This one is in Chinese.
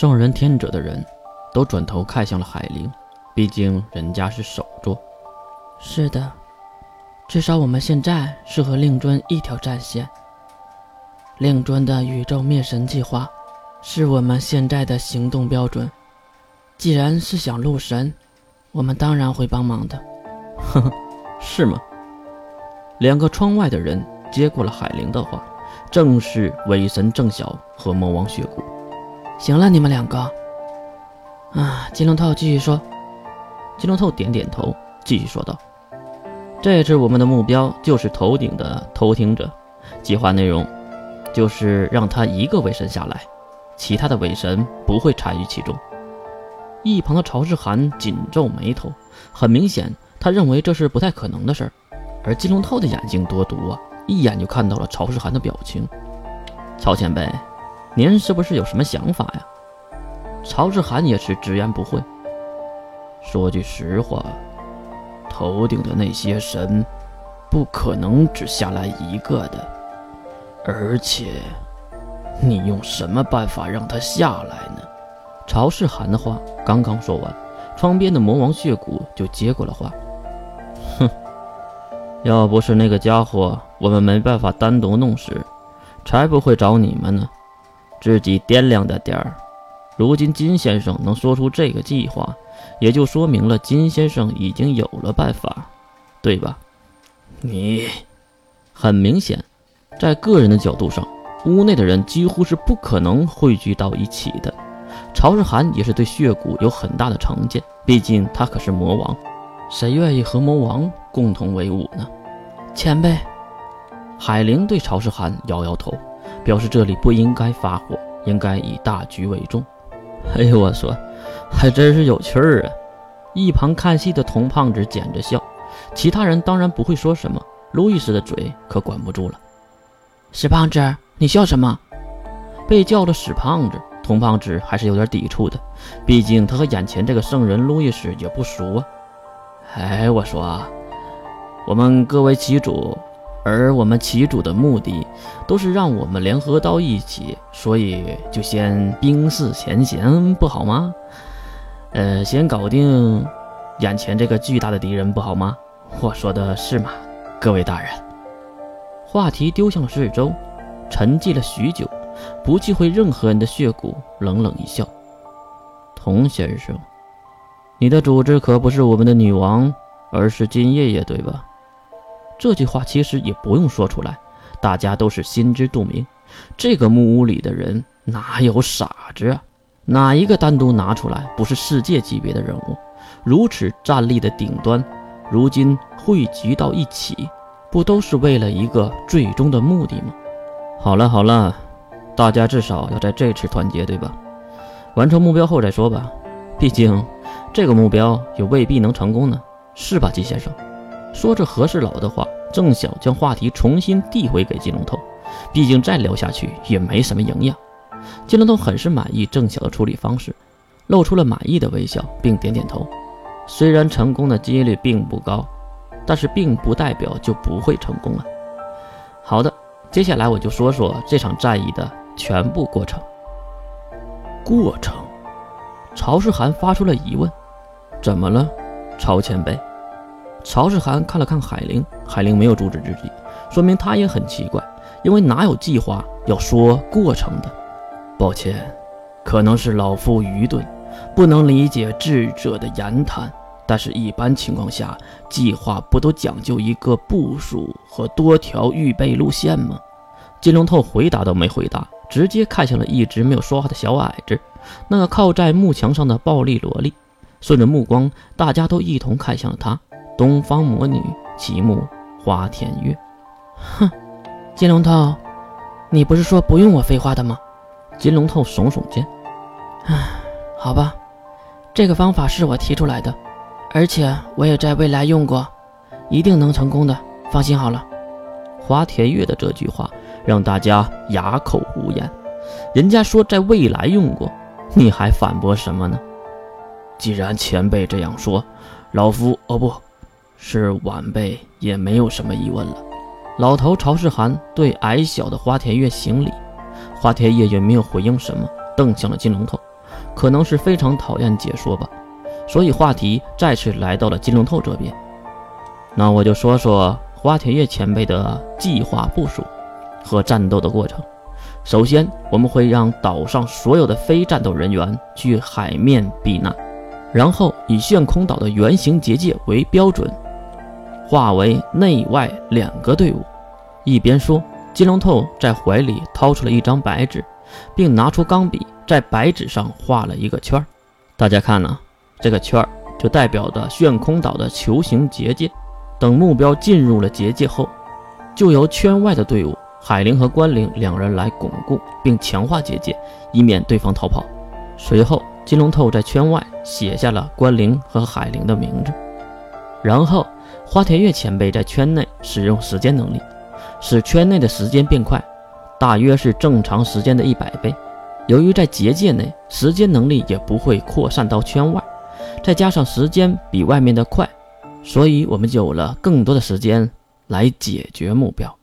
圣人天者的人都转头看向了海灵，毕竟人家是首座。是的，至少我们现在是和令尊一条战线。令尊的宇宙灭神计划，是我们现在的行动标准。既然是想入神，我们当然会帮忙的。呵呵，是吗？两个窗外的人接过了海灵的话，正是伪神郑晓和魔王血骨。行了，你们两个。啊，金龙透继续说。金龙透点点头，继续说道：“这次我们的目标就是头顶的偷听者，计划内容。”就是让他一个伪神下来，其他的伪神不会参与其中。一旁的曹世涵紧皱眉头，很明显，他认为这是不太可能的事儿。而金龙透的眼睛多毒啊，一眼就看到了曹世涵的表情。曹前辈，您是不是有什么想法呀？曹世涵也是直言不讳。说句实话，头顶的那些神，不可能只下来一个的。而且，你用什么办法让他下来呢？曹世涵的话刚刚说完，窗边的魔王血骨就接过了话：“哼，要不是那个家伙，我们没办法单独弄死，才不会找你们呢。自己掂量着点儿。如今金先生能说出这个计划，也就说明了金先生已经有了办法，对吧？你，很明显。”在个人的角度上，屋内的人几乎是不可能汇聚到一起的。曹世涵也是对血骨有很大的成见，毕竟他可是魔王，谁愿意和魔王共同为伍呢？前辈，海灵对曹世涵摇摇头，表示这里不应该发火，应该以大局为重。哎呦，我说，还真是有趣儿啊！一旁看戏的童胖子捡着笑，其他人当然不会说什么，路易斯的嘴可管不住了。史胖子，你笑什么？被叫了史胖子，童胖子还是有点抵触的，毕竟他和眼前这个圣人路易斯也不熟啊。哎，我说，我们各为其主，而我们其主的目的都是让我们联合到一起，所以就先冰释前嫌，不好吗？呃，先搞定眼前这个巨大的敌人，不好吗？我说的是吗，各位大人？话题丢向了四周，沉寂了许久，不忌讳任何人的血骨，冷冷一笑：“童先生，你的主子可不是我们的女王，而是金爷爷，对吧？”这句话其实也不用说出来，大家都是心知肚明。这个木屋里的人哪有傻子啊？哪一个单独拿出来不是世界级别的人物？如此战力的顶端，如今汇集到一起。不都是为了一个最终的目的吗？好了好了，大家至少要在这次团结，对吧？完成目标后再说吧，毕竟这个目标也未必能成功呢，是吧，金先生？说着和事佬的话，正想将话题重新递回给金龙头，毕竟再聊下去也没什么营养。金龙头很是满意郑晓的处理方式，露出了满意的微笑，并点点头。虽然成功的几率并不高。但是并不代表就不会成功了。好的，接下来我就说说这场战役的全部过程。过程？曹世涵发出了疑问：“怎么了，曹前辈？”曹世涵看了看海灵，海灵没有阻止自己，说明他也很奇怪，因为哪有计划要说过程的？抱歉，可能是老夫愚钝，不能理解智者的言谈。但是，一般情况下，计划不都讲究一个部署和多条预备路线吗？金龙透回答都没回答，直接看向了一直没有说话的小矮子，那个靠在幕墙上的暴力萝莉。顺着目光，大家都一同看向了他。东方魔女，其目花田月。哼，金龙头，你不是说不用我废话的吗？金龙头耸耸肩。唉，好吧，这个方法是我提出来的。而且我也在未来用过，一定能成功的，放心好了。花田月的这句话让大家哑口无言。人家说在未来用过，你还反驳什么呢？既然前辈这样说，老夫哦不是晚辈也没有什么疑问了。老头曹世涵对矮小的花田月行礼，花田月也没有回应什么，瞪向了金龙头。可能是非常讨厌解说吧，所以话题再次来到了金龙头这边。那我就说说花田月前辈的计划部署和战斗的过程。首先，我们会让岛上所有的非战斗人员去海面避难，然后以炫空岛的圆形结界为标准，划为内外两个队伍。一边说，金龙透在怀里掏出了一张白纸，并拿出钢笔，在白纸上画了一个圈。大家看呢，这个圈就代表着炫空岛的球形结界。等目标进入了结界后，就由圈外的队伍海灵和关灵两人来巩固并强化结界，以免对方逃跑。随后，金龙透在圈外写下了关灵和海灵的名字，然后花田月前辈在圈内使用时间能力。使圈内的时间变快，大约是正常时间的一百倍。由于在结界内，时间能力也不会扩散到圈外，再加上时间比外面的快，所以我们就有了更多的时间来解决目标。